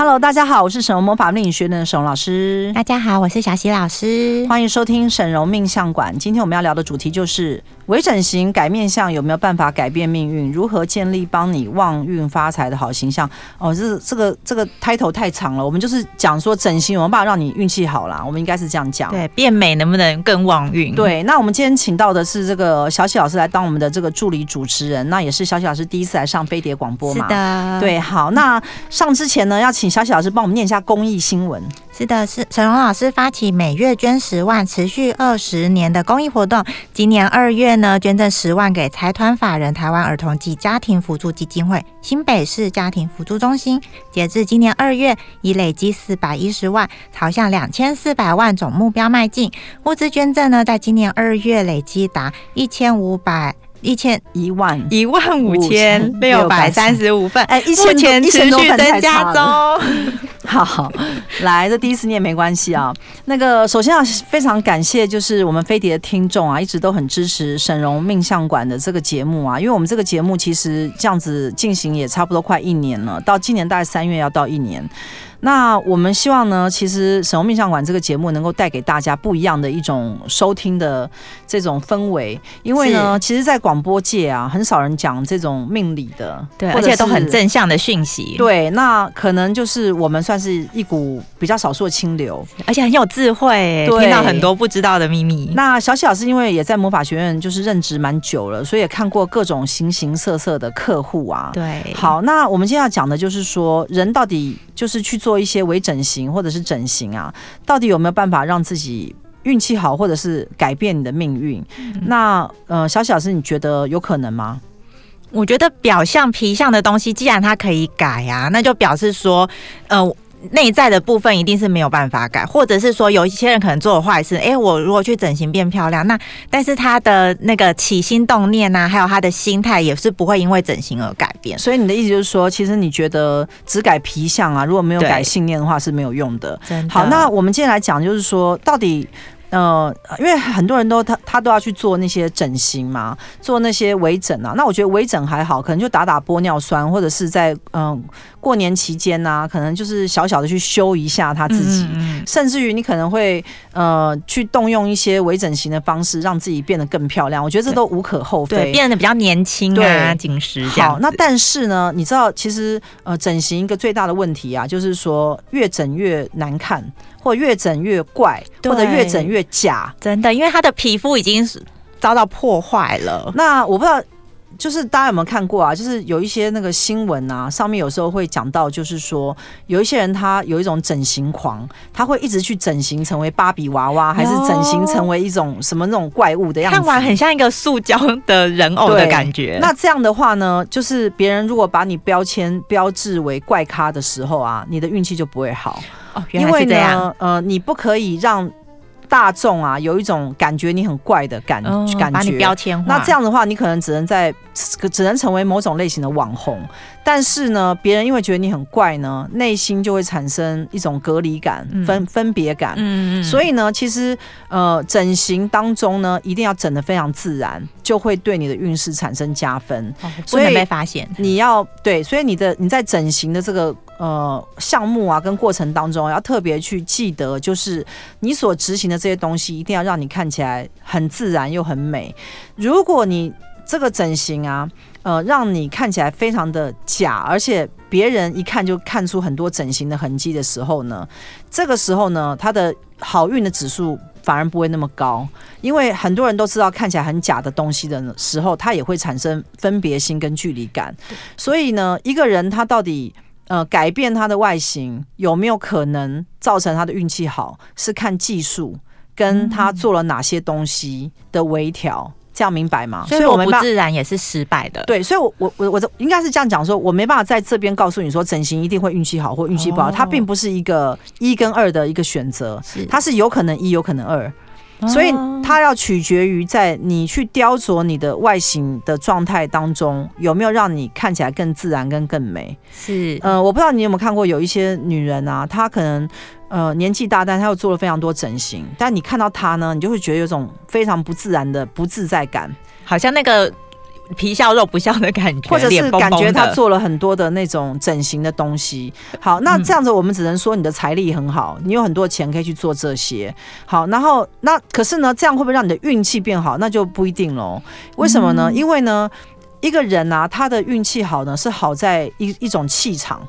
Hello，大家好，我是沈荣魔法命理学院的沈荣老师。大家好，我是小喜老师。欢迎收听沈荣命相馆。今天我们要聊的主题就是微整形改面相有没有办法改变命运？如何建立帮你旺运发财的好形象？哦，这这个这个 title 太长了，我们就是讲说整形有没有办法让你运气好啦？我们应该是这样讲。对，变美能不能更旺运？对，那我们今天请到的是这个小喜老师来当我们的这个助理主持人，那也是小喜老师第一次来上飞碟广播嘛？是的。对，好，那上之前呢，要请小喜老师帮我们念一下公益新闻。是的，是陈荣老师发起每月捐十万，持续二十年的公益活动。今年二月呢，捐赠十万给财团法人台湾儿童及家庭辅助基金会新北市家庭辅助中心。截至今年二月，已累积四百一十万，朝向两千四百万总目标迈进。物资捐赠呢，在今年二月累积达一千五百。一千一万一万五千 六百三十五份，哎，目前持续增加中。好，好，来，这第一次念没关系啊。那个，首先要非常感谢，就是我们飞碟的听众啊，一直都很支持沈荣命相馆的这个节目啊。因为我们这个节目其实这样子进行也差不多快一年了，到今年大概三月要到一年。那我们希望呢，其实神龙命相馆这个节目能够带给大家不一样的一种收听的这种氛围，因为呢，其实，在广播界啊，很少人讲这种命理的，对，而且都很正向的讯息。对，那可能就是我们算是一股比较少数的清流，而且很有智慧，对，听到很多不知道的秘密。那小喜老师因为也在魔法学院就是任职蛮久了，所以也看过各种形形色色的客户啊。对，好，那我们今天要讲的就是说，人到底就是去做。做一些微整形或者是整形啊，到底有没有办法让自己运气好，或者是改变你的命运？嗯、那呃，小小是，你觉得有可能吗？我觉得表象皮相的东西，既然它可以改啊，那就表示说，呃。内在的部分一定是没有办法改，或者是说有一些人可能做了坏事，哎，我如果去整形变漂亮，那但是他的那个起心动念呐、啊，还有他的心态也是不会因为整形而改变。所以你的意思就是说，其实你觉得只改皮相啊，如果没有改信念的话是没有用的。的。好，那我们接下来讲，就是说到底。呃，因为很多人都他他都要去做那些整形嘛，做那些微整啊。那我觉得微整还好，可能就打打玻尿酸，或者是在嗯、呃、过年期间啊，可能就是小小的去修一下他自己。嗯嗯，甚至于你可能会呃去动用一些微整形的方式，让自己变得更漂亮。我觉得这都无可厚非，对，变得比较年轻啊，紧实这样。好，那但是呢，你知道其实呃整形一个最大的问题啊，就是说越整越难看。或越整越怪，或者越整越假，真的，因为他的皮肤已经遭到破坏了。那我不知道，就是大家有没有看过啊？就是有一些那个新闻啊，上面有时候会讲到，就是说有一些人他有一种整形狂，他会一直去整形成为芭比娃娃，还是整形成为一种什么那种怪物的样子，看完很像一个塑胶的人偶的感觉。那这样的话呢，就是别人如果把你标签标志为怪咖的时候啊，你的运气就不会好。哦，原来是这样。因为呢，呃，你不可以让大众啊有一种感觉你很怪的感、哦、感觉，把你标签化。那这样的话，你可能只能在只能成为某种类型的网红。但是呢，别人因为觉得你很怪呢，内心就会产生一种隔离感、嗯、分分别感。嗯嗯。所以呢，其实呃，整形当中呢，一定要整得非常自然，就会对你的运势产生加分。哦、所以不能被发现。你要对，所以你的你在整形的这个。呃，项目啊，跟过程当中要特别去记得，就是你所执行的这些东西，一定要让你看起来很自然又很美。如果你这个整形啊，呃，让你看起来非常的假，而且别人一看就看出很多整形的痕迹的时候呢，这个时候呢，他的好运的指数反而不会那么高，因为很多人都知道看起来很假的东西的时候，它也会产生分别心跟距离感。所以呢，一个人他到底。呃，改变他的外形有没有可能造成他的运气好？是看技术跟他做了哪些东西的微调，这样明白吗？所以我们不自然也是失败的。对，所以我我我我应该是这样讲说，我没办法在这边告诉你说整形一定会运气好或运气不好，它并不是一个一跟二的一个选择，它是有可能一，有可能二。所以它要取决于在你去雕琢你的外形的状态当中，有没有让你看起来更自然跟更美。是，呃，我不知道你有没有看过，有一些女人啊，她可能呃年纪大，但他又做了非常多整形，但你看到他呢，你就会觉得有种非常不自然的不自在感，好像那个。皮笑肉不笑的感觉，或者是感觉他做了很多的那种整形的东西。好，那这样子我们只能说你的财力很好，你有很多钱可以去做这些。好，然后那可是呢，这样会不会让你的运气变好？那就不一定喽。为什么呢？因为呢，一个人啊，他的运气好呢，是好在一一种气场。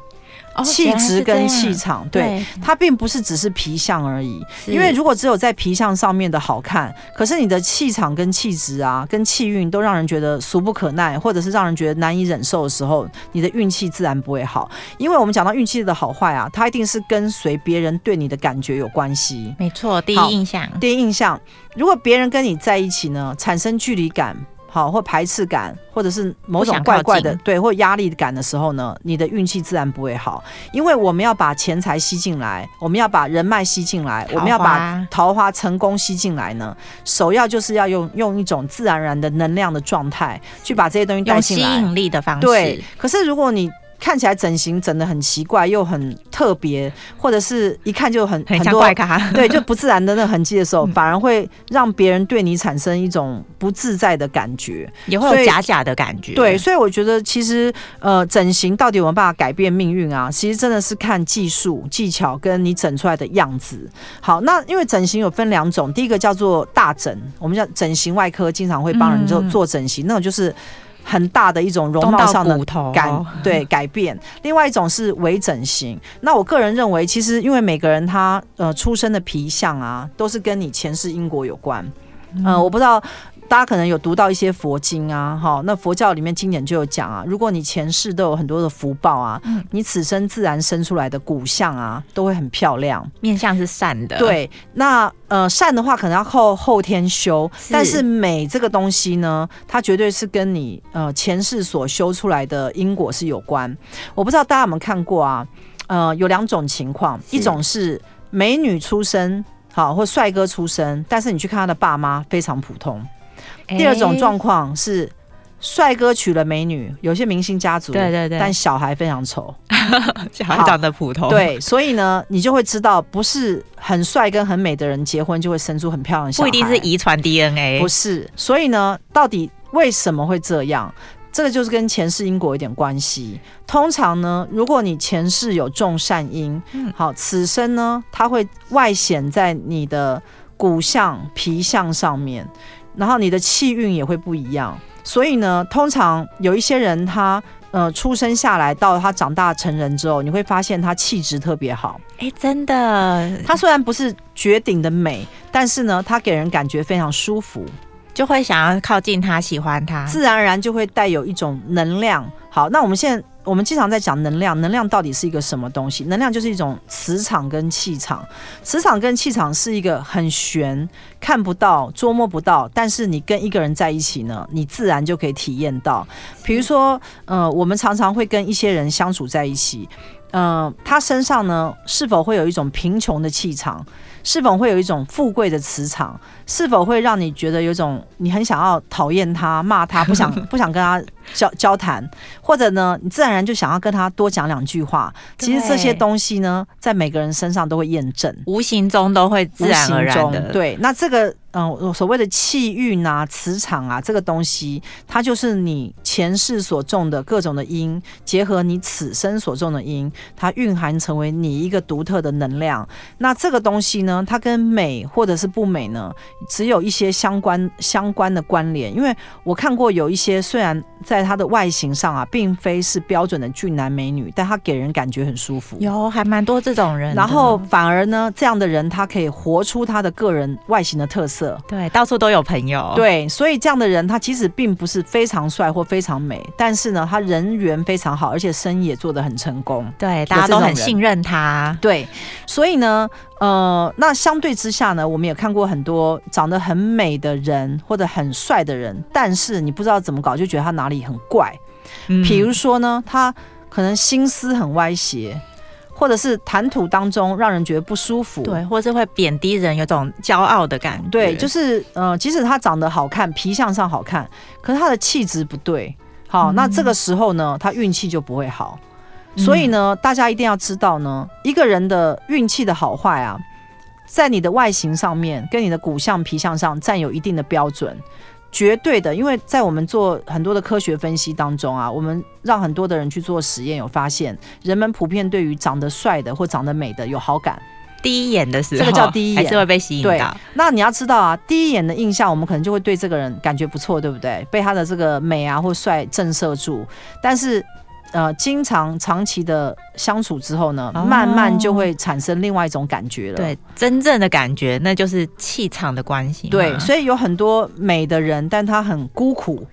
气质跟气场，对，它并不是只是皮相而已。因为如果只有在皮相上面的好看，可是你的气场跟气质啊，跟气运都让人觉得俗不可耐，或者是让人觉得难以忍受的时候，你的运气自然不会好。因为我们讲到运气的好坏啊，它一定是跟随别人对你的感觉有关系。没错，第一印象，第一印象，如果别人跟你在一起呢，产生距离感。好，或排斥感，或者是某种怪怪的，对，或压力感的时候呢，你的运气自然不会好。因为我们要把钱财吸进来，我们要把人脉吸进来，我们要把桃花成功吸进来呢，首要就是要用用一种自然而然的能量的状态去把这些东西带进来，吸引力的方式。对，可是如果你看起来整形整的很奇怪，又很特别，或者是一看就很很多怪咖，对，就不自然的那痕迹的时候，反而会让别人对你产生一种不自在的感觉，也会有假假的感觉。对，所以我觉得其实呃，整形到底有没有办法改变命运啊？其实真的是看技术技巧跟你整出来的样子。好，那因为整形有分两种，第一个叫做大整，我们叫整形外科，经常会帮人做做整形，嗯、那种就是。很大的一种容貌上的改 对改变，另外一种是微整形。那我个人认为，其实因为每个人他呃出生的皮相啊，都是跟你前世因果有关。嗯、呃，我不知道。大家可能有读到一些佛经啊，哈，那佛教里面经典就有讲啊，如果你前世都有很多的福报啊，嗯、你此生自然生出来的骨相啊，都会很漂亮，面相是善的。对，那呃善的话可能要靠后天修，是但是美这个东西呢，它绝对是跟你呃前世所修出来的因果是有关。我不知道大家有没有看过啊？呃，有两种情况，一种是美女出身，好，或帅哥出身，但是你去看他的爸妈非常普通。第二种状况是，帅哥娶了美女，有些明星家族，对对对，但小孩非常丑，小孩长得普通，对，所以呢，你就会知道，不是很帅跟很美的人结婚就会生出很漂亮的小孩，不一定是遗传 DNA，不是，所以呢，到底为什么会这样？这个就是跟前世因果有点关系。通常呢，如果你前世有种善因，好，此生呢，它会外显在你的骨相、皮相上面。然后你的气运也会不一样，所以呢，通常有一些人他呃出生下来到他长大成人之后，你会发现他气质特别好。哎，真的，他虽然不是绝顶的美，但是呢，他给人感觉非常舒服，就会想要靠近他，喜欢他，自然而然就会带有一种能量。好，那我们现在。我们经常在讲能量，能量到底是一个什么东西？能量就是一种磁场跟气场，磁场跟气场是一个很玄、看不到、捉摸不到，但是你跟一个人在一起呢，你自然就可以体验到。比如说，呃，我们常常会跟一些人相处在一起，呃，他身上呢是否会有一种贫穷的气场？是否会有一种富贵的磁场？是否会让你觉得有一种你很想要讨厌他、骂他，不想不想跟他交交谈，或者呢，你自然而然就想要跟他多讲两句话？其实这些东西呢，在每个人身上都会验证，无形中都会自然而然的。对，那这个。嗯，所谓的气运啊、磁场啊，这个东西，它就是你前世所种的各种的因，结合你此生所种的因，它蕴含成为你一个独特的能量。那这个东西呢，它跟美或者是不美呢，只有一些相关相关的关联。因为我看过有一些，虽然在他的外形上啊，并非是标准的俊男美女，但他给人感觉很舒服。有，还蛮多这种人。然后反而呢，这样的人他可以活出他的个人外形的特色。对，到处都有朋友。对，所以这样的人，他其实并不是非常帅或非常美，但是呢，他人缘非常好，而且生意也做得很成功。对，大家都很信任他。对，所以呢，呃，那相对之下呢，我们也看过很多长得很美的人或者很帅的人，但是你不知道怎么搞，就觉得他哪里很怪。嗯，比如说呢，他可能心思很歪斜。或者是谈吐当中让人觉得不舒服，对，或者是会贬低人，有种骄傲的感觉。对，就是呃，即使他长得好看，皮相上好看，可是他的气质不对，好，嗯、那这个时候呢，他运气就不会好。所以呢，大家一定要知道呢，一个人的运气的好坏啊，在你的外形上面，跟你的骨相、皮相上占有一定的标准。绝对的，因为在我们做很多的科学分析当中啊，我们让很多的人去做实验，有发现人们普遍对于长得帅的或长得美的有好感。第一眼的时候，这个叫第一眼，还是会被吸引到。对，那你要知道啊，第一眼的印象，我们可能就会对这个人感觉不错，对不对？被他的这个美啊或帅震慑住，但是。呃，经常长期的相处之后呢，慢慢就会产生另外一种感觉了。对，真正的感觉那就是气场的关系。对，所以有很多美的人，但他很孤苦，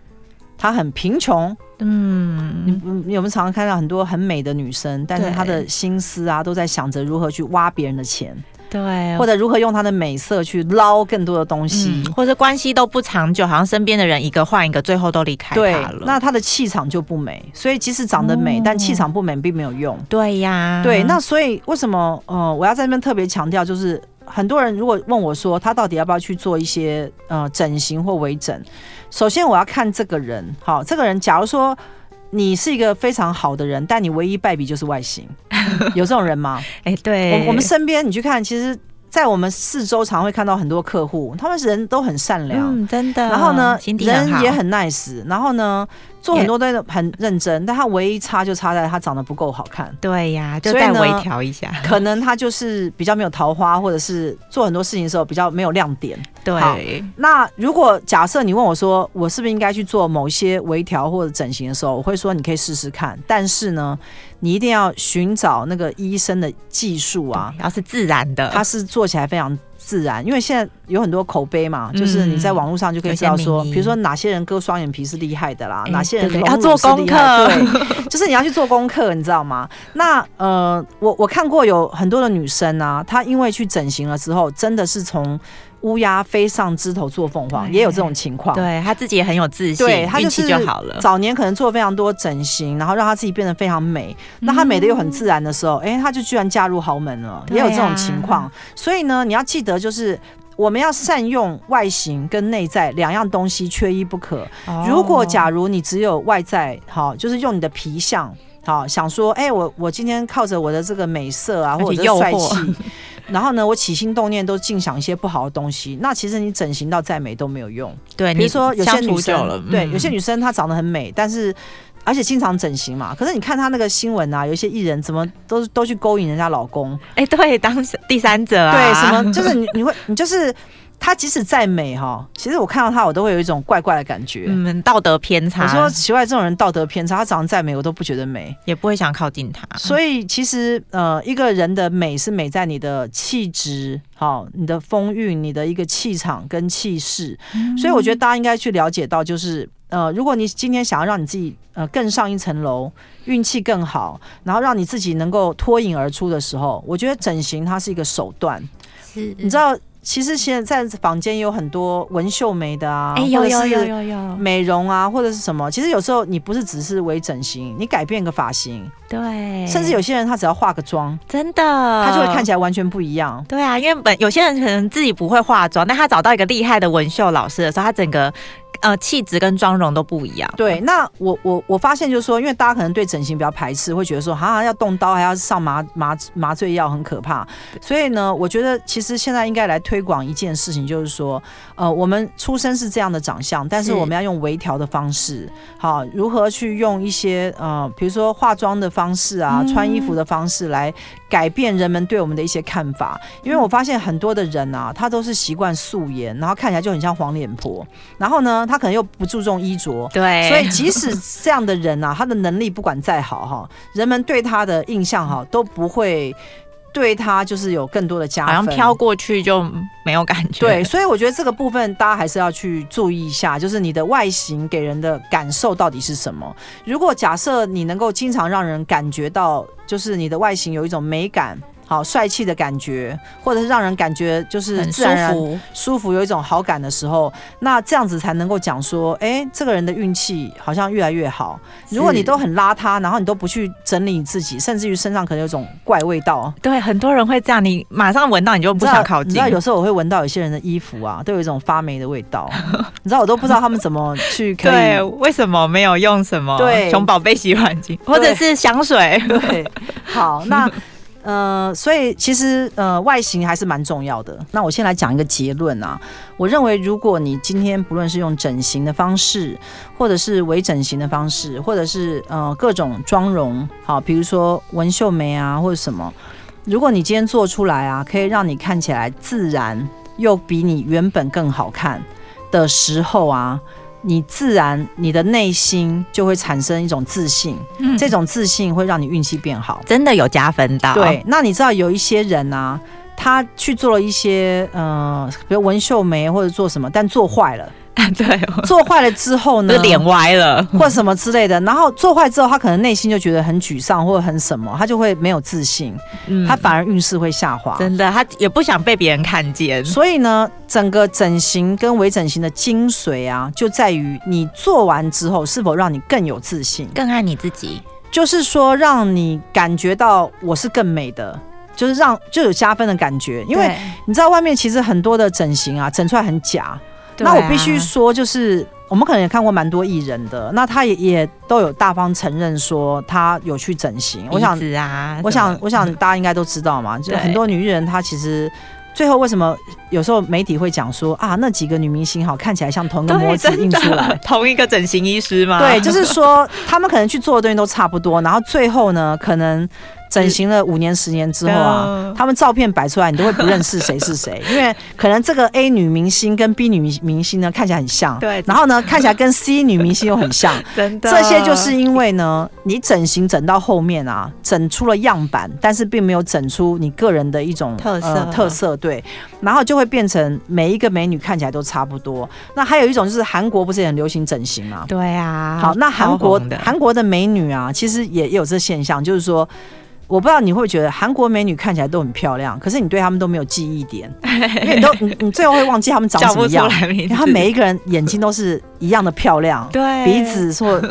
他很贫穷。嗯，你你有没有常常看到很多很美的女生，但是她的心思啊，都在想着如何去挖别人的钱。对，或者如何用他的美色去捞更多的东西，嗯、或者关系都不长久，好像身边的人一个换一个，最后都离开他了。那他的气场就不美，所以即使长得美，哦、但气场不美并没有用。对呀，对，那所以为什么呃，我要在这边特别强调，就是很多人如果问我说，他到底要不要去做一些呃整形或微整？首先我要看这个人，好，这个人假如说。你是一个非常好的人，但你唯一败笔就是外形，有这种人吗？哎、欸，对，我我们身边你去看，其实。在我们四周常会看到很多客户，他们人都很善良，嗯，真的。然后呢，人也很 nice。然后呢，做很多都很认真，但他唯一差就差在他长得不够好看。对呀，就再微调一下。可能他就是比较没有桃花，或者是做很多事情的时候比较没有亮点。对。那如果假设你问我说，我是不是应该去做某些微调或者整形的时候，我会说你可以试试看。但是呢，你一定要寻找那个医生的技术啊，要是自然的，他是做起来非常自然。因为现在有很多口碑嘛，就是你在网络上就可以知道说，比如说哪些人割双眼皮是厉害的啦，哪些人要做功课，对，就是你要去做功课，你知道吗？那呃，我我看过有很多的女生啊，她因为去整形了之后，真的是从。乌鸦飞上枝头做凤凰，也有这种情况。对，他自己也很有自信，对，他就好了。早年可能做非常多整形，然后让他自己变得非常美。那他美的又很自然的时候，哎、欸，他就居然嫁入豪门了，也有这种情况。所以呢，你要记得，就是我们要善用外形跟内在两样东西，缺一不可。如果假如你只有外在，好，就是用你的皮相，好，想说，哎、欸，我我今天靠着我的这个美色啊，或者帅气。然后呢，我起心动念都尽想一些不好的东西，那其实你整形到再美都没有用。对，比如说有些女生，嗯、对，有些女生她长得很美，但是而且经常整形嘛。可是你看她那个新闻啊，有一些艺人怎么都都去勾引人家老公？哎，对，当第三者啊，对，什么就是你你会你就是。她即使再美哈，其实我看到她，我都会有一种怪怪的感觉。嗯，道德偏差。我说奇怪，这种人道德偏差，她长得再美，我都不觉得美，也不会想靠近她。所以其实呃，一个人的美是美在你的气质，好，你的风韵，你的一个气场跟气势。嗯、所以我觉得大家应该去了解到，就是呃，如果你今天想要让你自己呃更上一层楼，运气更好，然后让你自己能够脱颖而出的时候，我觉得整形它是一个手段。是，你知道。其实现在在坊间有很多纹绣眉的啊，欸、有有有有有美容啊，或者是什么。其实有时候你不是只是微整形，你改变个发型，对，甚至有些人他只要化个妆，真的，他就会看起来完全不一样。对啊，因为本有些人可能自己不会化妆，但他找到一个厉害的纹绣老师的时候，他整个。呃，气质跟妆容都不一样。对，那我我我发现就是说，因为大家可能对整形比较排斥，会觉得说，好像要动刀，还要上麻麻麻醉药，很可怕。所以呢，我觉得其实现在应该来推广一件事情，就是说，呃，我们出生是这样的长相，但是我们要用微调的方式，好，如何去用一些呃，比如说化妆的方式啊，穿衣服的方式来改变人们对我们的一些看法。因为我发现很多的人啊，他都是习惯素颜，然后看起来就很像黄脸婆，然后呢。他可能又不注重衣着，对，所以即使这样的人啊，他的能力不管再好哈，人们对他的印象哈都不会对他就是有更多的加分，好像飘过去就没有感觉。对，所以我觉得这个部分大家还是要去注意一下，就是你的外形给人的感受到底是什么。如果假设你能够经常让人感觉到，就是你的外形有一种美感。好帅气的感觉，或者是让人感觉就是自然然很舒服，舒服有一种好感的时候，那这样子才能够讲说，哎，这个人的运气好像越来越好。如果你都很邋遢，然后你都不去整理你自己，甚至于身上可能有种怪味道，对，很多人会这样，你马上闻到你就不想靠近。你知道，你知道有时候我会闻到有些人的衣服啊，都有一种发霉的味道，你知道我都不知道他们怎么去可以对，为什么没有用什么对熊宝贝洗碗巾或者是香水？对，好，那。呃，所以其实呃，外形还是蛮重要的。那我先来讲一个结论啊。我认为，如果你今天不论是用整形的方式，或者是微整形的方式，或者是呃各种妆容，好，比如说纹绣眉啊，或者什么，如果你今天做出来啊，可以让你看起来自然，又比你原本更好看的时候啊。你自然，你的内心就会产生一种自信，嗯，这种自信会让你运气变好，真的有加分的。对，那你知道有一些人啊，他去做了一些，呃，比如纹绣眉或者做什么，但做坏了。对，做坏了之后呢，脸歪了，或者什么之类的。然后做坏之后，他可能内心就觉得很沮丧，或者很什么，他就会没有自信，嗯，他反而运势会下滑。真的，他也不想被别人看见。所以呢，整个整形跟微整形的精髓啊，就在于你做完之后是否让你更有自信，更爱你自己。就是说，让你感觉到我是更美的，就是让就有加分的感觉。因为你知道，外面其实很多的整形啊，整出来很假。那我必须说，就是我们可能也看过蛮多艺人的，那他也也都有大方承认说他有去整形。我想啊，我想，我想大家应该都知道嘛，就很多女艺人她其实最后为什么有时候媒体会讲说啊，那几个女明星好看起来像同一个模子印出来，同一个整形医师吗？对，就是说 他们可能去做的东西都差不多，然后最后呢，可能。整形了五年十年之后啊，他们照片摆出来，你都会不认识谁是谁，因为可能这个 A 女明星跟 B 女明星呢看起来很像，对，然后呢看起来跟 C 女明星又很像，真的，这些就是因为呢，你整形整到后面啊，整出了样板，但是并没有整出你个人的一种特色。特色，对，然后就会变成每一个美女看起来都差不多。那还有一种就是韩国不是也很流行整形吗？对啊，好，那韩国韩国的美女啊，其实也有这现象，就是说。我不知道你会觉得韩国美女看起来都很漂亮，可是你对她们都没有记忆点，因为你都你你最后会忘记她们长什么样。然后每一个人眼睛都是一样的漂亮，对，鼻子说。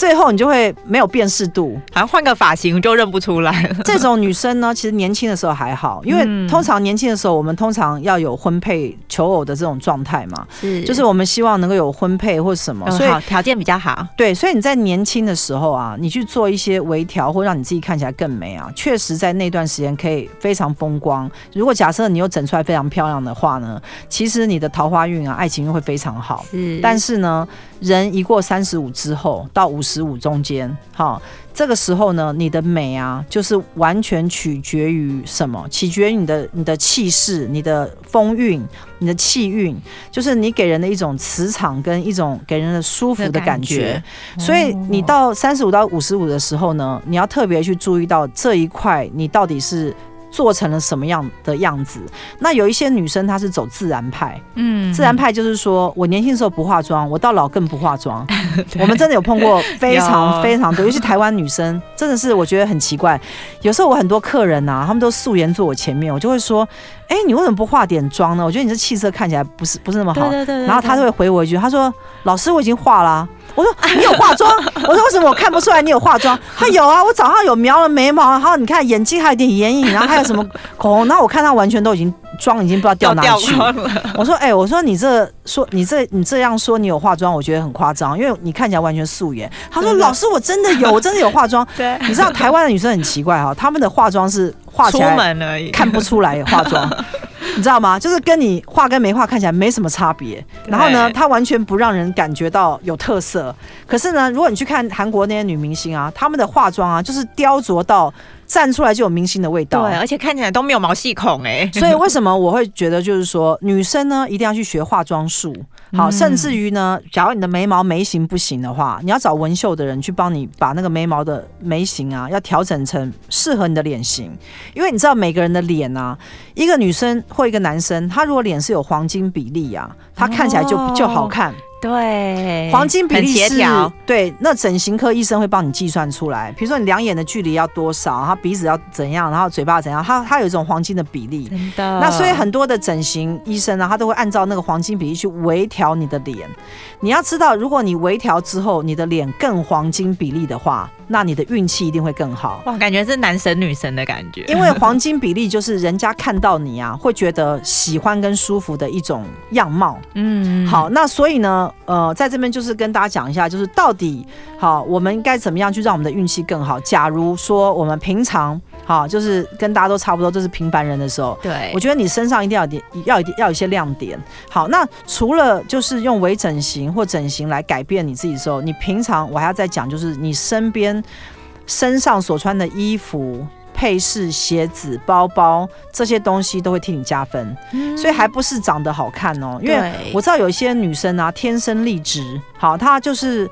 最后你就会没有辨识度，好像换个发型就认不出来了。这种女生呢，其实年轻的时候还好，因为通常年轻的时候，我们通常要有婚配求偶的这种状态嘛，是，就是我们希望能够有婚配或什么，所以条件比较好。对，所以你在年轻的时候啊，你去做一些微调，或让你自己看起来更美啊，确实在那段时间可以非常风光。如果假设你又整出来非常漂亮的话呢，其实你的桃花运啊，爱情运会非常好。是，但是呢。人一过三十五之后，到五十五中间，好，这个时候呢，你的美啊，就是完全取决于什么？取决于你的你的气势、你的风韵、你的气韵，就是你给人的一种磁场跟一种给人的舒服的感觉。感觉所以你到三十五到五十五的时候呢，你要特别去注意到这一块，你到底是。做成了什么样的样子？那有一些女生她是走自然派，嗯，自然派就是说我年轻的时候不化妆，我到老更不化妆。我们真的有碰过非常非常多，尤其台湾女生，真的是我觉得很奇怪。有时候我很多客人呐、啊，他们都素颜坐我前面，我就会说，哎、欸，你为什么不化点妆呢？我觉得你这气色看起来不是不是那么好。对对对对对，然后他就会回我一句，他说：“老师，我已经化了。”我说：“你有化妆？” 我说：“为什么我看不出来你有化妆？”他有啊，我早上有描了眉毛，然后你看眼睛还有点眼影，然后还有什么口红，然后我看他完全都已经妆已经不知道掉哪去了。我说：“哎、欸，我说你这说你这你这样说你有化妆，我觉得很夸张，因为你看起来完全素颜。”他说：“老师，我真的有，我真的有化妆。”对，你知道台湾的女生很奇怪哈，他们的化妆是化起来看不出来有化妆。你知道吗？就是跟你画跟没画看起来没什么差别。然后呢，它完全不让人感觉到有特色。可是呢，如果你去看韩国那些女明星啊，她们的化妆啊，就是雕琢到站出来就有明星的味道。对，而且看起来都没有毛细孔哎。所以为什么我会觉得就是说，女生呢一定要去学化妆术。好，甚至于呢，假如你的眉毛眉形不行的话，你要找纹绣的人去帮你把那个眉毛的眉形啊，要调整成适合你的脸型。因为你知道每个人的脸啊，一个女生或一个男生，他如果脸是有黄金比例啊，他看起来就就好看。对，黄金比例是协调，对，那整形科医生会帮你计算出来。比如说你两眼的距离要多少，他鼻子要怎样，然后嘴巴要怎样，他他有一种黄金的比例。真的。那所以很多的整形医生呢，他都会按照那个黄金比例去微调你的脸。你要知道，如果你微调之后，你的脸更黄金比例的话，那你的运气一定会更好。哇，感觉是男神女神的感觉。因为黄金比例就是人家看到你啊，会觉得喜欢跟舒服的一种样貌。嗯，好，那所以呢，呃，在这边。就是跟大家讲一下，就是到底好，我们应该怎么样去让我们的运气更好？假如说我们平常好，就是跟大家都差不多，就是平凡人的时候，对，我觉得你身上一定要点，要要有一些亮点。好，那除了就是用微整形或整形来改变你自己的时候，你平常我还要再讲，就是你身边身上所穿的衣服。配饰、鞋子、包包这些东西都会替你加分，嗯、所以还不是长得好看哦。因为我知道有一些女生啊，天生丽质，好，她就是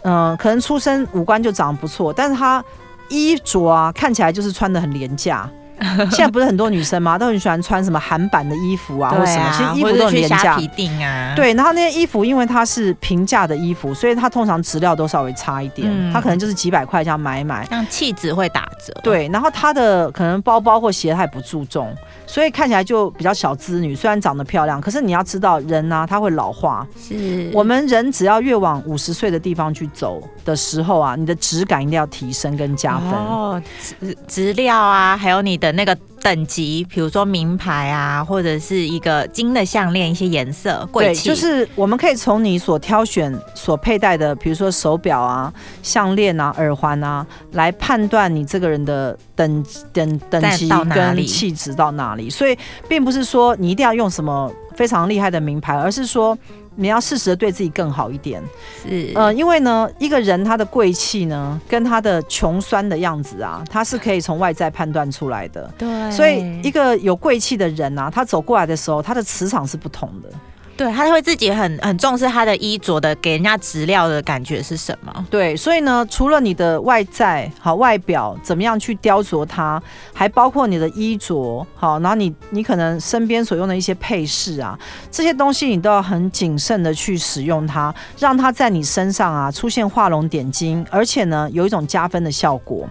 嗯、呃，可能出生五官就长得不错，但是她衣着啊，看起来就是穿的很廉价。现在不是很多女生吗？都很喜欢穿什么韩版的衣服啊，或什么，其实衣服都很廉价。啊，对，然后那些衣服，因为它是平价的衣服，所以它通常质料都稍微差一点。嗯，它可能就是几百块这样买一买，像气质会打折。对，然后它的可能包包或鞋它也不注重，所以看起来就比较小资女。虽然长得漂亮，可是你要知道人呢、啊，他会老化。是我们人只要越往五十岁的地方去走的时候啊，你的质感一定要提升跟加分。哦，质质料啊，还有你的那个。等级，比如说名牌啊，或者是一个金的项链，一些颜色贵气，就是我们可以从你所挑选、所佩戴的，比如说手表啊、项链啊、耳环啊，来判断你这个人的等等等级跟气质到哪里。所以，并不是说你一定要用什么非常厉害的名牌，而是说。你要适时的对自己更好一点，是，呃，因为呢，一个人他的贵气呢，跟他的穷酸的样子啊，他是可以从外在判断出来的。对，所以一个有贵气的人啊，他走过来的时候，他的磁场是不同的。对，他会自己很很重视他的衣着的，给人家质料的感觉是什么？对，所以呢，除了你的外在好外表怎么样去雕琢它，还包括你的衣着好，然后你你可能身边所用的一些配饰啊，这些东西你都要很谨慎的去使用它，让它在你身上啊出现画龙点睛，而且呢有一种加分的效果。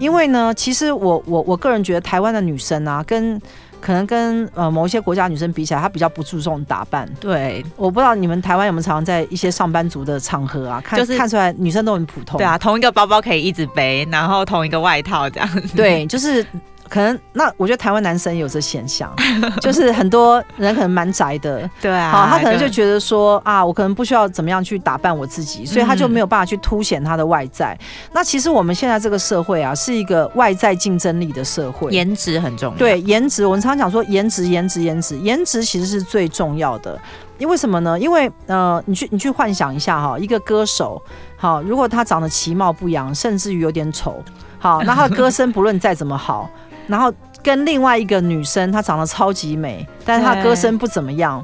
因为呢，其实我我我个人觉得台湾的女生啊跟可能跟呃某一些国家女生比起来，她比较不注重打扮。对，我不知道你们台湾有没有常常在一些上班族的场合啊，看、就是、看出来女生都很普通。对啊，同一个包包可以一直背，然后同一个外套这样子。对，就是。可能那我觉得台湾男生有这现象，就是很多人可能蛮宅的，对啊，好，他可能就觉得说啊，我可能不需要怎么样去打扮我自己，所以他就没有办法去凸显他的外在。嗯、那其实我们现在这个社会啊，是一个外在竞争力的社会，颜值很重要。对，颜值，我们常常讲说颜值，颜值，颜值，颜值其实是最重要的。因为什么呢？因为呃，你去你去幻想一下哈，一个歌手，好，如果他长得其貌不扬，甚至于有点丑，好，那他的歌声不论再怎么好。然后跟另外一个女生，她长得超级美，但是她歌声不怎么样。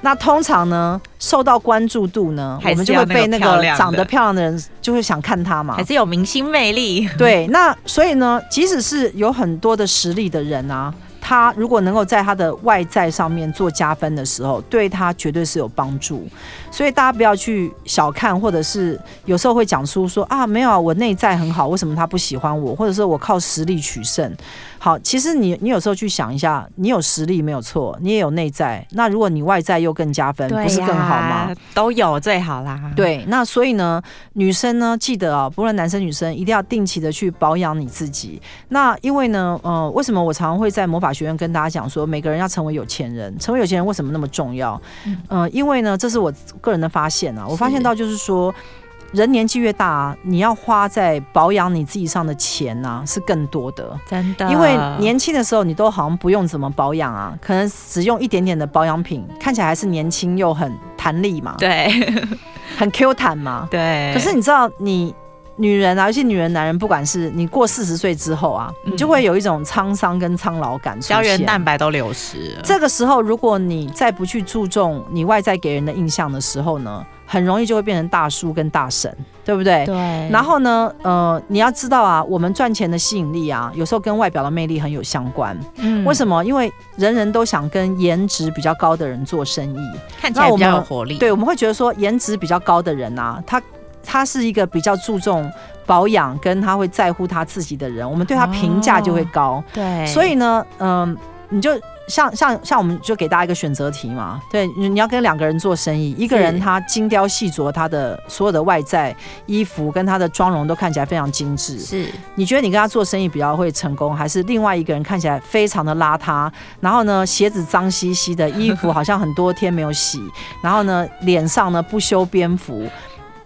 那通常呢，受到关注度呢，我们就会被那个长得漂亮的人就会想看她嘛，还是有明星魅力。对，那所以呢，即使是有很多的实力的人啊。他如果能够在他的外在上面做加分的时候，对他绝对是有帮助。所以大家不要去小看，或者是有时候会讲出说啊，没有啊，我内在很好，为什么他不喜欢我？或者是我靠实力取胜。好，其实你你有时候去想一下，你有实力没有错，你也有内在。那如果你外在又更加分，不是更好吗？都有最好啦。对，那所以呢，女生呢，记得啊，不论男生女生，一定要定期的去保养你自己。那因为呢，呃，为什么我常常会在魔法学院跟大家讲说，每个人要成为有钱人，成为有钱人为什么那么重要？嗯、呃，因为呢，这是我个人的发现啊，我发现到就是说，人年纪越大，你要花在保养你自己上的钱呢、啊，是更多的，真的。因为年轻的时候你都好像不用怎么保养啊，可能只用一点点的保养品，看起来还是年轻又很弹力嘛，对，很 Q 弹嘛，对。可是你知道你。女人啊，尤其女人、男人，不管是你过四十岁之后啊，你就会有一种沧桑跟苍老感出现，胶原蛋白都流失了。这个时候，如果你再不去注重你外在给人的印象的时候呢，很容易就会变成大叔跟大婶，对不对？对。然后呢，呃，你要知道啊，我们赚钱的吸引力啊，有时候跟外表的魅力很有相关。嗯。为什么？因为人人都想跟颜值比较高的人做生意，看起来比较有活力。对，我们会觉得说，颜值比较高的人啊，他。他是一个比较注重保养，跟他会在乎他自己的人，我们对他评价就会高。哦、对，所以呢，嗯、呃，你就像像像我们就给大家一个选择题嘛，对，你要跟两个人做生意，一个人他精雕细琢，他的所有的外在衣服跟他的妆容都看起来非常精致，是，你觉得你跟他做生意比较会成功，还是另外一个人看起来非常的邋遢，然后呢鞋子脏兮兮的，衣服好像很多天没有洗，然后呢脸上呢不修边幅？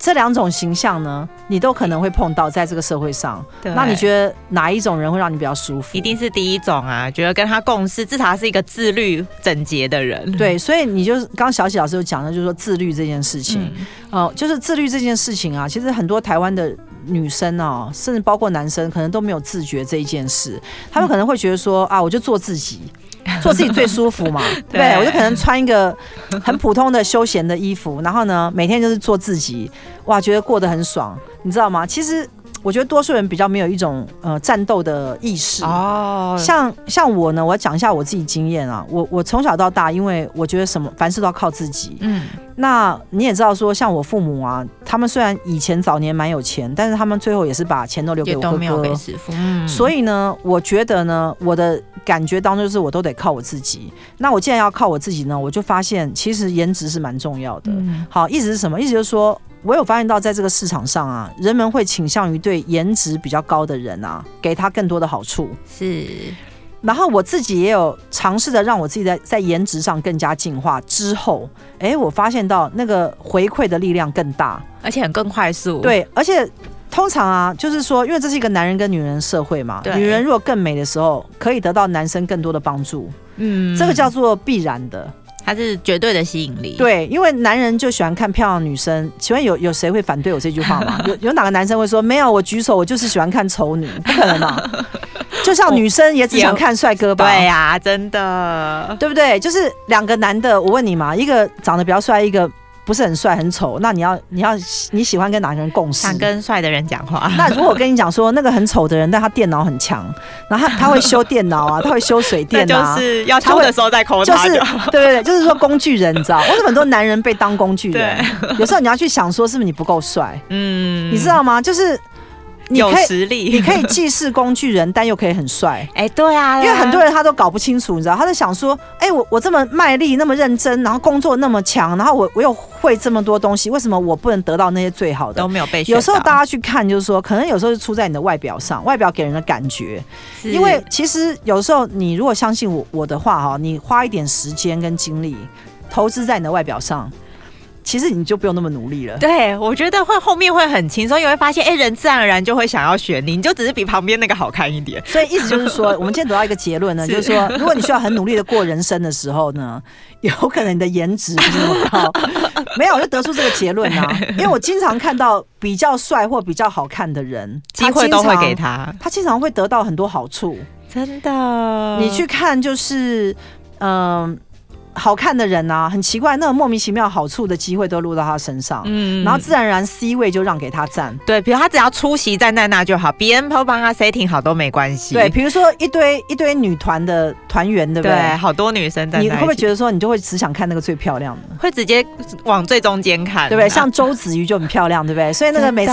这两种形象呢，你都可能会碰到在这个社会上。对，那你觉得哪一种人会让你比较舒服？一定是第一种啊，觉得跟他共事，至少他是一个自律整洁的人。对，所以你就是刚刚小喜老师有讲的，就是说自律这件事情。哦、嗯呃，就是自律这件事情啊，其实很多台湾的女生哦，甚至包括男生，可能都没有自觉这一件事。他们可能会觉得说啊，我就做自己。做自己最舒服嘛，对，对，我就可能穿一个很普通的休闲的衣服，然后呢，每天就是做自己，哇，觉得过得很爽，你知道吗？其实我觉得多数人比较没有一种呃战斗的意识哦，像像我呢，我要讲一下我自己经验啊，我我从小到大，因为我觉得什么凡事都要靠自己，嗯，那你也知道说，像我父母啊，他们虽然以前早年蛮有钱，但是他们最后也是把钱都留给我哥哥，嗯，所以呢，我觉得呢，我的。感觉当中就是我都得靠我自己。那我既然要靠我自己呢，我就发现其实颜值是蛮重要的。嗯、好，意思是什么？意思就是说，我有发现到在这个市场上啊，人们会倾向于对颜值比较高的人啊，给他更多的好处。是。然后我自己也有尝试着让我自己在在颜值上更加进化之后，哎，我发现到那个回馈的力量更大，而且很更快速。对，而且。通常啊，就是说，因为这是一个男人跟女人的社会嘛，女人如果更美的时候，可以得到男生更多的帮助。嗯，这个叫做必然的，它是绝对的吸引力。对，因为男人就喜欢看漂亮女生。请问有有谁会反对我这句话吗？有有哪个男生会说没有？我举手，我就是喜欢看丑女，不可能嘛。就像女生也只想看帅哥吧？对呀，真的，对不对？就是两个男的，我问你嘛，一个长得比较帅，一个。不是很帅很丑，那你要你要你喜欢跟哪个人共事？想跟帅的人讲话。那如果我跟你讲说那个很丑的人，但他电脑很强，然后他他会修电脑啊，他会修水电啊，就是要修的时候再抠他。就是对对对，就是说工具人，你知道？为什么很多男人被当工具人？有时候你要去想说，是不是你不够帅？嗯，你知道吗？就是。有实力，你可以既是工具人，但又可以很帅。哎、欸，对啊，因为很多人他都搞不清楚，你知道，他在想说，哎、欸，我我这么卖力，那么认真，然后工作那么强，然后我我又会这么多东西，为什么我不能得到那些最好的？都没有被。有时候大家去看，就是说，可能有时候是出在你的外表上，外表给人的感觉。因为其实有时候你如果相信我我的话哈，你花一点时间跟精力投资在你的外表上。其实你就不用那么努力了。对，我觉得会后面会很轻松，你会发现哎，人自然而然就会想要选你，你就只是比旁边那个好看一点。所以意思就是说，我们今天得到一个结论呢，是 就是说，如果你需要很努力的过人生的时候呢，有可能你的颜值不是那么高。没有，我就得出这个结论啊，因为我经常看到比较帅或比较好看的人，机会都会给他，他经常会得到很多好处。真的，你去看就是，嗯、呃。好看的人啊，很奇怪，那种莫名其妙好处的机会都落到他身上，嗯，然后自然而然 C 位就让给他站。对，比如他只要出席站在那就好，别人都帮他 setting 好都没关系。对，比如说一堆一堆女团的团员，对不对？对，好多女生在那，你会不会觉得说，你就会只想看那个最漂亮的？会直接往最中间看，对不对？像周子瑜就很漂亮，对不对？所以那个每次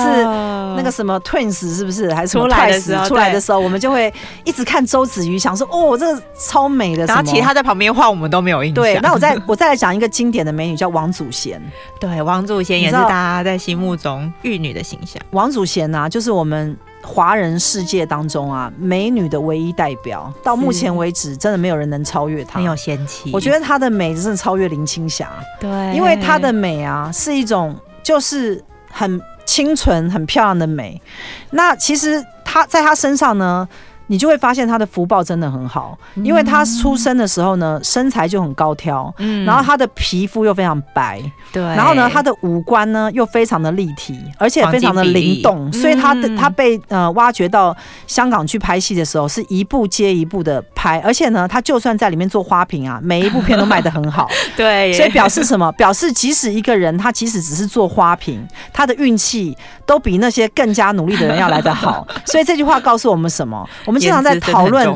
那个什么 Twins 是不是还是什么 Twice 出来的时候，我们就会一直看周子瑜，想说哦，这个超美的。然后其他在旁边画，我们都没有印象。对，那我再我再来讲一个经典的美女，叫王祖贤。对，王祖贤也是大家在心目中玉女的形象。王祖贤啊，就是我们华人世界当中啊美女的唯一代表。到目前为止，真的没有人能超越她。很有仙气，我觉得她的美真的超越林青霞。对，因为她的美啊，是一种就是很清纯、很漂亮的美。那其实她在她身上呢。你就会发现他的福报真的很好，因为他出生的时候呢，身材就很高挑，嗯，然后他的皮肤又非常白，对，然后呢，他的五官呢又非常的立体，而且非常的灵动，所以他的他被呃挖掘到香港去拍戏的时候，是一部接一部的拍，而且呢，他就算在里面做花瓶啊，每一部片都卖得很好，对，所以表示什么？表示即使一个人他即使只是做花瓶，他的运气都比那些更加努力的人要来得好。所以这句话告诉我们什么？我们经常在讨论，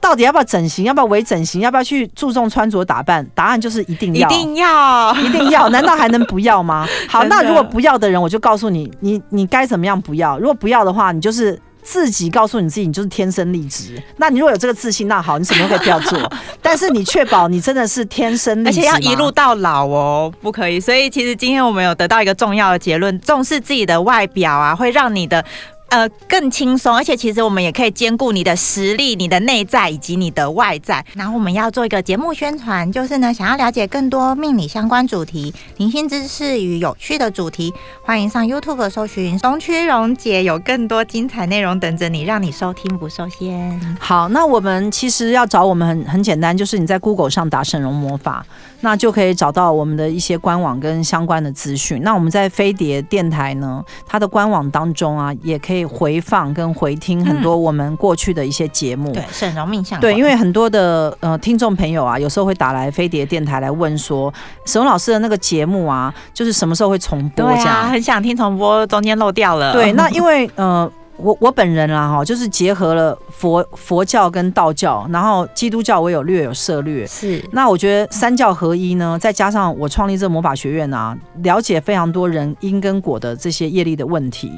到底要不要整形，要不要微整形，要不要去注重穿着打扮？答案就是一定要，一定要，一定要。难道还能不要吗？好，那如果不要的人，我就告诉你，你你该怎么样不要？如果不要的话，你就是自己告诉你自己，你就是天生丽质。那你如果有这个自信，那好，你什么都可以不要做。但是你确保你真的是天生丽质，而且要一路到老哦，不可以。所以其实今天我们有得到一个重要的结论：重视自己的外表啊，会让你的。呃，更轻松，而且其实我们也可以兼顾你的实力、你的内在以及你的外在。然后我们要做一个节目宣传，就是呢，想要了解更多命理相关主题、灵性知识与有趣的主题，欢迎上 YouTube 搜寻“东区荣姐”，有更多精彩内容等着你，让你收听不受限。好，那我们其实要找我们很很简单，就是你在 Google 上打“沈嵘魔法”。那就可以找到我们的一些官网跟相关的资讯。那我们在飞碟电台呢，它的官网当中啊，也可以回放跟回听很多我们过去的一些节目。嗯、对，沈荣命相。对，因为很多的呃听众朋友啊，有时候会打来飞碟电台来问说，沈荣老师的那个节目啊，就是什么时候会重播？这样、啊、很想听重播，中间漏掉了。对，那因为呃。我我本人啦哈，就是结合了佛佛教跟道教，然后基督教我有略有涉略。是，那我觉得三教合一呢，再加上我创立这魔法学院啊，了解非常多人因跟果的这些业力的问题。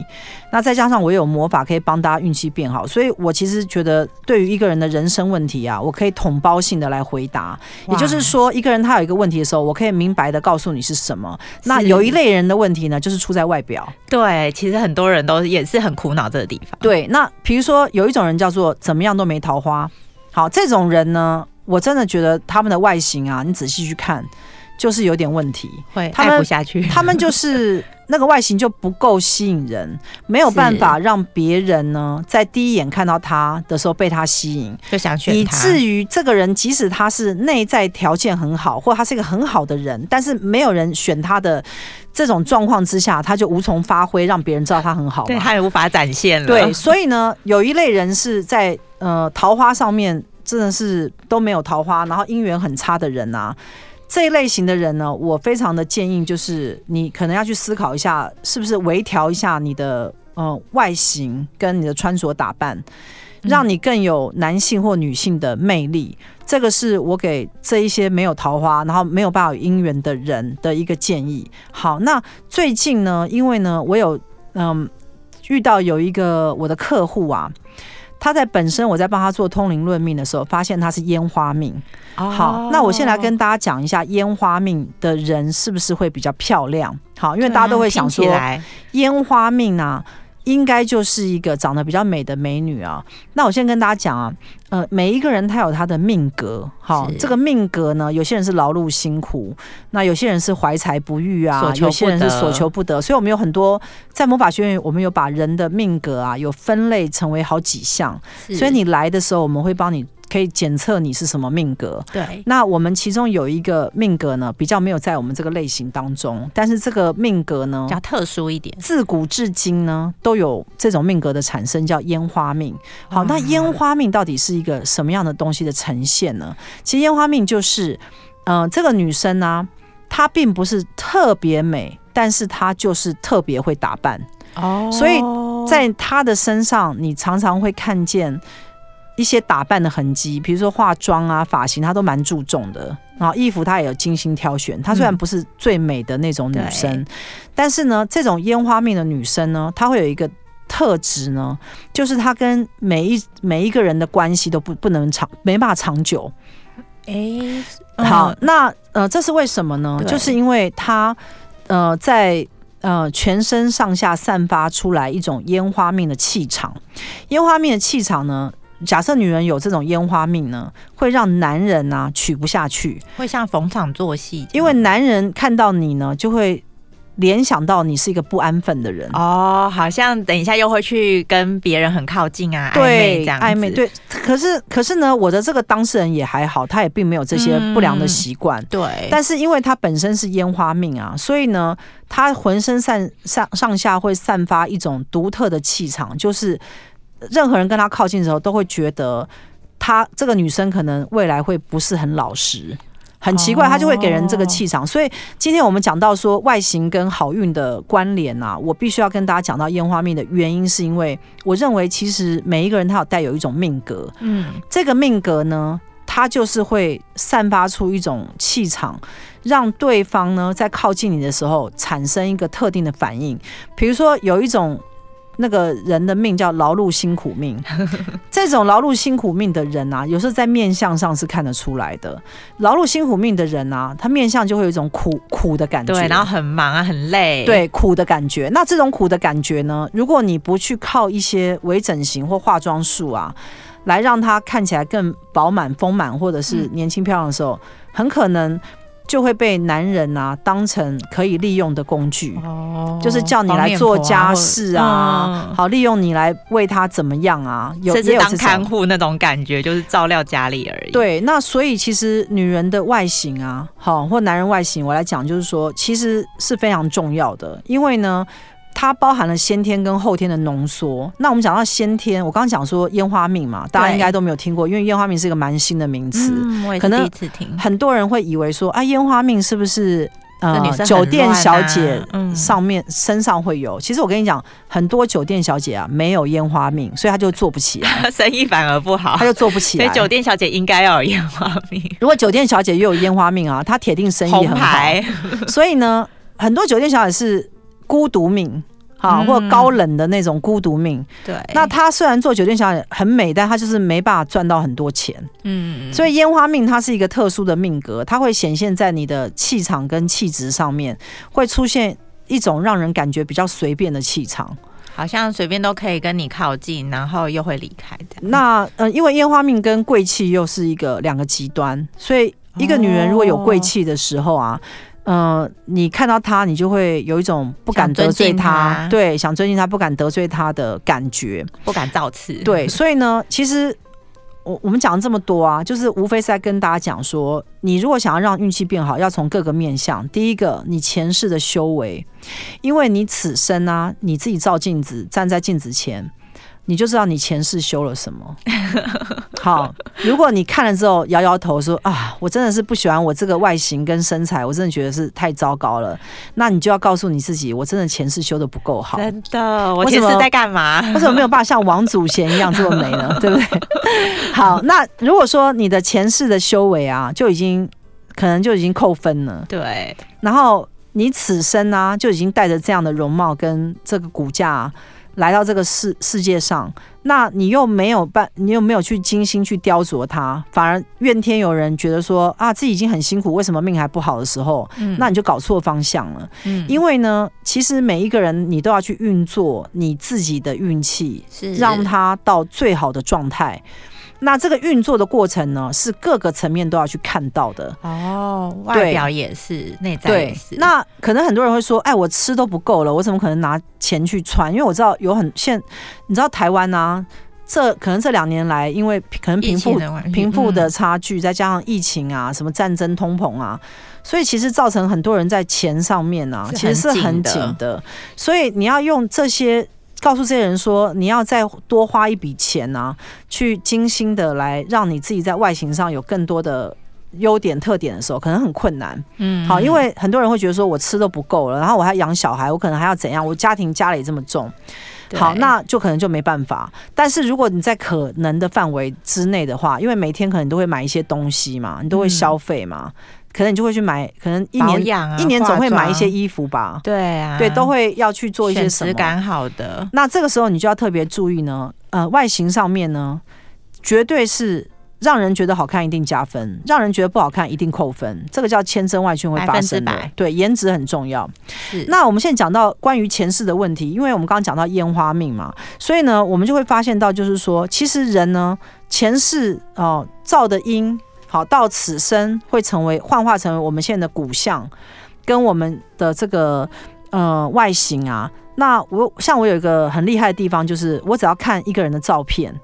那再加上我有魔法可以帮大家运气变好，所以我其实觉得对于一个人的人生问题啊，我可以统包性的来回答。也就是说，一个人他有一个问题的时候，我可以明白的告诉你是什么。那有一类人的问题呢，就是出在外表。对，其实很多人都也是很苦恼这个地方。对，那比如说有一种人叫做怎么样都没桃花。好，这种人呢，我真的觉得他们的外形啊，你仔细去看，就是有点问题，会爱不下去。他们就是。那个外形就不够吸引人，没有办法让别人呢在第一眼看到他的时候被他吸引，就想选他，以至于这个人即使他是内在条件很好，或他是一个很好的人，但是没有人选他的这种状况之下，他就无从发挥，让别人知道他很好，对，他也无法展现了。对，所以呢，有一类人是在呃桃花上面真的是都没有桃花，然后姻缘很差的人啊。这一类型的人呢，我非常的建议，就是你可能要去思考一下，是不是微调一下你的呃外形跟你的穿着打扮，让你更有男性或女性的魅力。这个是我给这一些没有桃花，然后没有办法有姻缘的人的一个建议。好，那最近呢，因为呢，我有嗯、呃、遇到有一个我的客户啊。他在本身，我在帮他做通灵论命的时候，发现他是烟花命。好，那我先来跟大家讲一下烟花命的人是不是会比较漂亮？好，因为大家都会想说，烟花命啊。应该就是一个长得比较美的美女啊。那我先跟大家讲啊，呃，每一个人他有他的命格，好，这个命格呢，有些人是劳碌辛苦，那有些人是怀才不遇啊，有些人是所求不得。所以我们有很多在魔法学院，我们有把人的命格啊，有分类成为好几项。所以你来的时候，我们会帮你。可以检测你是什么命格。对，那我们其中有一个命格呢，比较没有在我们这个类型当中，但是这个命格呢，比较特殊一点，自古至今呢都有这种命格的产生，叫烟花命。好，那烟花命到底是一个什么样的东西的呈现呢？其实烟花命就是，嗯、呃，这个女生呢、啊，她并不是特别美，但是她就是特别会打扮。哦，所以在她的身上，你常常会看见。一些打扮的痕迹，比如说化妆啊、发型，她都蛮注重的。然后衣服她也有精心挑选。她虽然不是最美的那种女生，嗯、但是呢，这种烟花命的女生呢，她会有一个特质呢，就是她跟每一每一个人的关系都不不能长，没办法长久。哎、欸，好，嗯、那呃，这是为什么呢？就是因为她呃，在呃全身上下散发出来一种烟花命的气场。烟花命的气场呢？假设女人有这种烟花命呢，会让男人啊娶不下去，会像逢场作戏，因为男人看到你呢，就会联想到你是一个不安分的人。哦，好像等一下又会去跟别人很靠近啊，对，暧昧这样暧昧对。可是可是呢，我的这个当事人也还好，他也并没有这些不良的习惯。嗯、对，但是因为他本身是烟花命啊，所以呢，他浑身散上上下会散发一种独特的气场，就是任何人跟他靠近的时候，都会觉得他这个女生可能未来会不是很老实。很奇怪，他就会给人这个气场。所以今天我们讲到说外形跟好运的关联啊，我必须要跟大家讲到烟花命的原因，是因为我认为其实每一个人他有带有一种命格，嗯，这个命格呢，它就是会散发出一种气场，让对方呢在靠近你的时候产生一个特定的反应。比如说有一种。那个人的命叫劳碌辛苦命，这种劳碌辛苦命的人啊，有时候在面相上是看得出来的。劳碌辛苦命的人啊，他面相就会有一种苦苦的感觉，对，然后很忙啊，很累，对，苦的感觉。那这种苦的感觉呢，如果你不去靠一些微整形或化妆术啊，来让他看起来更饱满丰满，或者是年轻漂亮的时候，嗯、很可能。就会被男人啊当成可以利用的工具，哦，就是叫你来做家事啊，好利用你来为他怎么样啊，有甚至当看护那种感觉，就是照料家里而已。对，那所以其实女人的外形啊，好或男人外形，我来讲就是说，其实是非常重要的，因为呢。它包含了先天跟后天的浓缩。那我们讲到先天，我刚刚讲说烟花命嘛，大家应该都没有听过，因为烟花命是一个蛮新的名词，嗯，可能第一次听。很多人会以为说啊，烟花命是不是呃酒店小姐上面身上会有？其实我跟你讲，很多酒店小姐啊没有烟花命，所以她就做不起来，生意反而不好，她就做不起来。所以酒店小姐应该要有烟花命。如果酒店小姐又有烟花命啊，她铁定生意很好。所以呢，很多酒店小姐是。孤独命，好，或者高冷的那种孤独命。对，那他虽然做酒店小姐很美，但他就是没办法赚到很多钱。嗯，所以烟花命它是一个特殊的命格，它会显现在你的气场跟气质上面，会出现一种让人感觉比较随便的气场，好像随便都可以跟你靠近，然后又会离开的。那呃，因为烟花命跟贵气又是一个两个极端，所以一个女人如果有贵气的时候啊。嗯、呃，你看到他，你就会有一种不敢得罪他，他对，想尊敬他，不敢得罪他的感觉，不敢造次。对，所以呢，其实我我们讲了这么多啊，就是无非是在跟大家讲说，你如果想要让运气变好，要从各个面向。第一个，你前世的修为，因为你此生啊，你自己照镜子，站在镜子前。你就知道你前世修了什么。好，如果你看了之后摇摇头说啊，我真的是不喜欢我这个外形跟身材，我真的觉得是太糟糕了。那你就要告诉你自己，我真的前世修的不够好。真的，我前世在干嘛？为什么没有办法像王祖贤一样这么美呢？对不对？好，那如果说你的前世的修为啊，就已经可能就已经扣分了。对。然后你此生啊，就已经带着这样的容貌跟这个骨架。来到这个世世界上，那你又没有办，你又没有去精心去雕琢它，反而怨天尤人，觉得说啊，自己已经很辛苦，为什么命还不好的时候，嗯、那你就搞错方向了。嗯，因为呢，其实每一个人你都要去运作你自己的运气，是让它到最好的状态。那这个运作的过程呢，是各个层面都要去看到的哦，外表也是，内在也是。那可能很多人会说，哎，我吃都不够了，我怎么可能拿钱去穿？因为我知道有很现，你知道台湾啊，这可能这两年来，因为可能贫富贫富的差距，再加上疫情啊，什么战争、通膨啊，所以其实造成很多人在钱上面啊，其实是很紧的。所以你要用这些。告诉这些人说，你要再多花一笔钱呢、啊，去精心的来让你自己在外形上有更多的优点特点的时候，可能很困难。嗯，好，因为很多人会觉得说我吃都不够了，然后我还养小孩，我可能还要怎样？我家庭家里这么重，好，那就可能就没办法。但是如果你在可能的范围之内的话，因为每天可能都会买一些东西嘛，你都会消费嘛。嗯可能你就会去买，可能一年、啊、一年总会买一些衣服吧。对啊，对，都会要去做一些什么，质感好的。那这个时候你就要特别注意呢，呃，外形上面呢，绝对是让人觉得好看一定加分，让人觉得不好看一定扣分。这个叫千真万确会发生的。对，颜值很重要。是。那我们现在讲到关于前世的问题，因为我们刚刚讲到烟花命嘛，所以呢，我们就会发现到，就是说，其实人呢，前世哦、呃、造的因。好，到此生会成为幻化成为我们现在的骨相，跟我们的这个呃外形啊，那我像我有一个很厉害的地方，就是我只要看一个人的照片，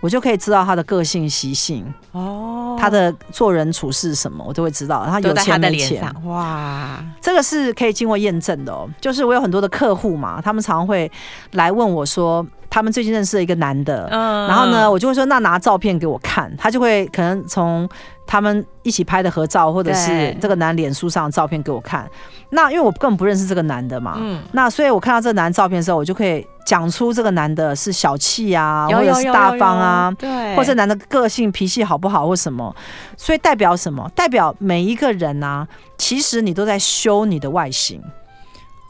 我就可以知道他的个性习性哦，他的做人处事什么，我都会知道。他有钱没钱，哇，这个是可以经过验证的哦。就是我有很多的客户嘛，他们常会来问我说，他们最近认识了一个男的，嗯，然后呢，我就会说，那拿照片给我看，他就会可能从。他们一起拍的合照，或者是这个男脸书上的照片给我看。那因为我根本不认识这个男的嘛，嗯，那所以我看到这个男的照片的时候，我就可以讲出这个男的是小气啊，或者是大方啊，对，或者男的个性脾气好不好或什么。所以代表什么？代表每一个人啊，其实你都在修你的外形。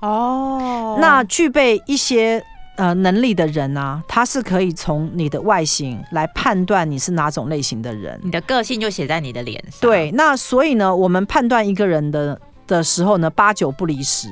哦，那具备一些。呃，能力的人啊，他是可以从你的外形来判断你是哪种类型的人，你的个性就写在你的脸上。对，那所以呢，我们判断一个人的的时候呢，八九不离十，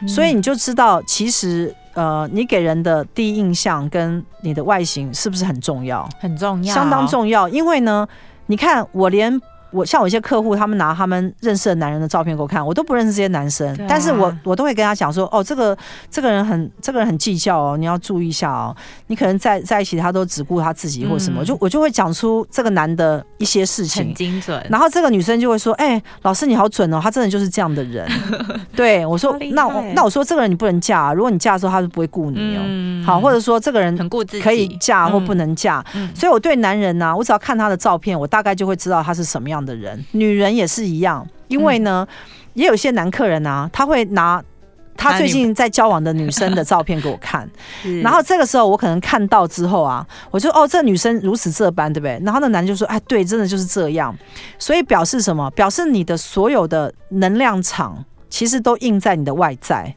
嗯，所以你就知道，其实呃，你给人的第一印象跟你的外形是不是很重要？很重要，相当重要。因为呢，你看我连。我像我一些客户，他们拿他们认识的男人的照片给我看，我都不认识这些男生，啊、但是我我都会跟他讲说，哦，这个这个人很这个人很计较哦，你要注意一下哦，你可能在在一起，他都只顾他自己或什么，嗯、就我就会讲出这个男的一些事情，很精准。然后这个女生就会说，哎、欸，老师你好准哦，他真的就是这样的人。对我说，那我那我说这个人你不能嫁，啊，如果你嫁的时候，他是不会顾你哦。嗯、好，或者说这个人很顾自己，可以嫁或不能嫁。嗯、所以我对男人呢、啊，我只要看他的照片，我大概就会知道他是什么样的人。女人也是一样，因为呢，嗯、也有些男客人啊，他会拿他最近在交往的女生的照片给我看，然后这个时候我可能看到之后啊，我就哦，这女生如此这般，对不对？然后那男就说，哎，对，真的就是这样，所以表示什么？表示你的所有的能量场其实都印在你的外在，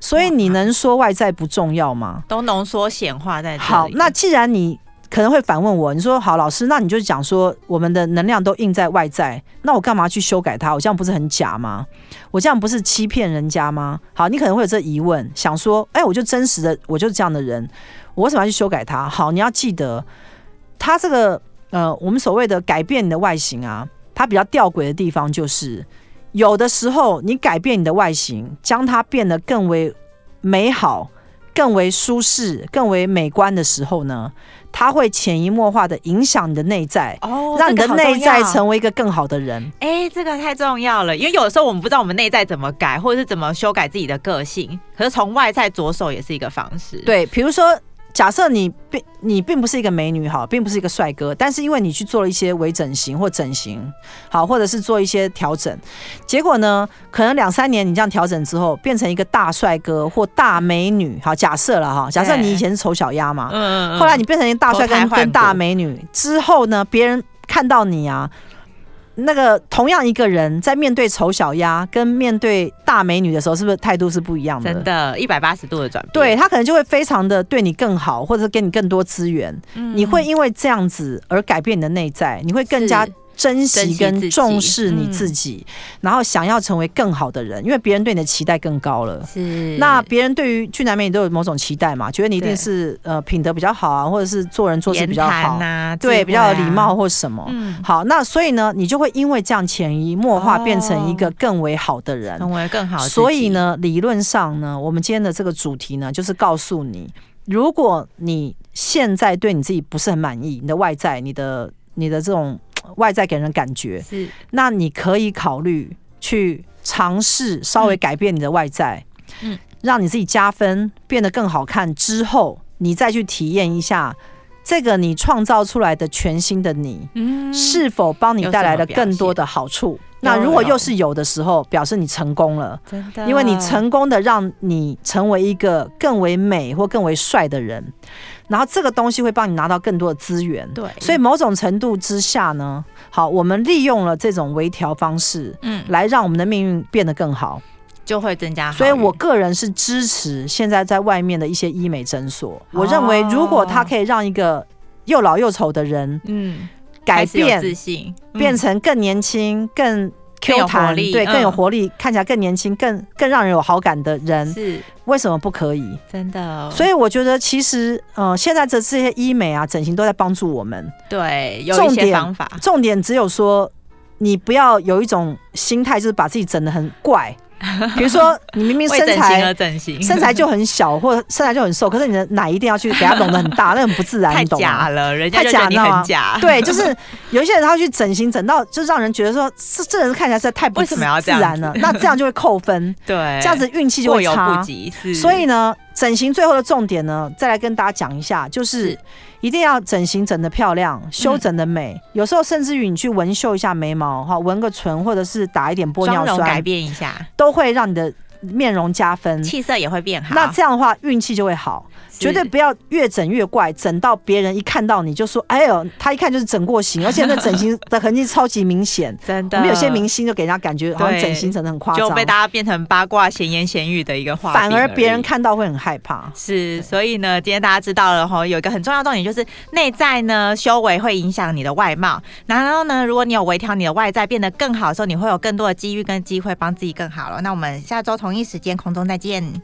所以你能说外在不重要吗？都浓缩显化在这里。好，那既然你。可能会反问我，你说好老师，那你就讲说我们的能量都印在外在，那我干嘛去修改它？我这样不是很假吗？我这样不是欺骗人家吗？好，你可能会有这疑问，想说，哎，我就真实的，我就是这样的人，我为什么要去修改它？好，你要记得，它这个呃，我们所谓的改变你的外形啊，它比较吊诡的地方就是，有的时候你改变你的外形，将它变得更为美好、更为舒适、更为美观的时候呢，它会潜移默化的影响你的内在，哦，让你的内在成为一个更好的人。哎，这个太重要了，因为有的时候我们不知道我们内在怎么改，或者是怎么修改自己的个性，可是从外在着手也是一个方式。对，比如说。假设你并你并不是一个美女哈，并不是一个帅哥，但是因为你去做了一些微整形或整形，好，或者是做一些调整，结果呢，可能两三年你这样调整之后，变成一个大帅哥或大美女，好，假设了哈，假设你以前是丑小鸭嘛，嗯，后来你变成一个大帅哥跟大美女之后呢，别人看到你啊。那个同样一个人在面对丑小鸭跟面对大美女的时候，是不是态度是不一样的？真的，一百八十度的转变。对，他可能就会非常的对你更好，或者是给你更多资源。你会因为这样子而改变你的内在，你会更加。珍惜跟重视你自己，自己嗯、然后想要成为更好的人，因为别人对你的期待更高了。是，那别人对于俊男美女都有某种期待嘛？觉得你一定是呃品德比较好啊，或者是做人做事比较好啊，对，比较有礼貌或什么。嗯，好，那所以呢，你就会因为这样潜移默化变成一个更为好的人，成为更好。所以呢，理论上呢，我们今天的这个主题呢，就是告诉你，如果你现在对你自己不是很满意，你的外在，你的你的这种。外在给人感觉。是，那你可以考虑去尝试稍微改变你的外在，嗯，让你自己加分，变得更好看之后，你再去体验一下这个你创造出来的全新的你，嗯，是否帮你带来了更多的好处？那如果又是有的时候，表示你成功了，真的，因为你成功的让你成为一个更为美或更为帅的人。然后这个东西会帮你拿到更多的资源，对，所以某种程度之下呢，好，我们利用了这种微调方式，嗯，来让我们的命运变得更好，就会增加。所以我个人是支持现在在外面的一些医美诊所，我认为如果他可以让一个又老又丑的人，嗯，改变自信，变成更年轻、更。Q 弹对，更有活力，嗯、看起来更年轻，更更让人有好感的人，是为什么不可以？真的、哦，所以我觉得其实，呃，现在的这些医美啊、整形都在帮助我们。对，有一些方法。重点，重点只有说，你不要有一种心态，就是把自己整得很怪。比如说你明明身材身材就很小，或者身材就很瘦，可是你的奶一定要去给它弄得很大，那很不自然，太你懂吗？假了，人家太假你很了假。对，就是有一些人他会去整形，整到就让人觉得说，这这人看起来实在太不自然了，那这样就会扣分，对，这样子运气就会差。所以呢，整形最后的重点呢，再来跟大家讲一下，就是是一定要整形整得漂亮，修整的美。有时候甚至于你去纹绣一下眉毛，哈，纹个唇，或者是打一点玻尿酸改酸，变一下，都会让你的面容加分。气色也会变好。那这样的话，运气就会好。绝对不要越整越怪，整到别人一看到你就说：“哎呦，他一看就是整过型，而且那整形的痕迹超级明显。”真的，我们有些明星就给人家感觉好像整形整的很夸张，就被大家变成八卦、闲言闲语的一个话题，反而别人看到会很害怕。是，所以呢，今天大家知道了哈，有一个很重要的重点就是内在呢修为会影响你的外貌，然后呢，如果你有微调你的外在变得更好的时候，你会有更多的机遇跟机会帮自己更好了。那我们下周同一时间空中再见。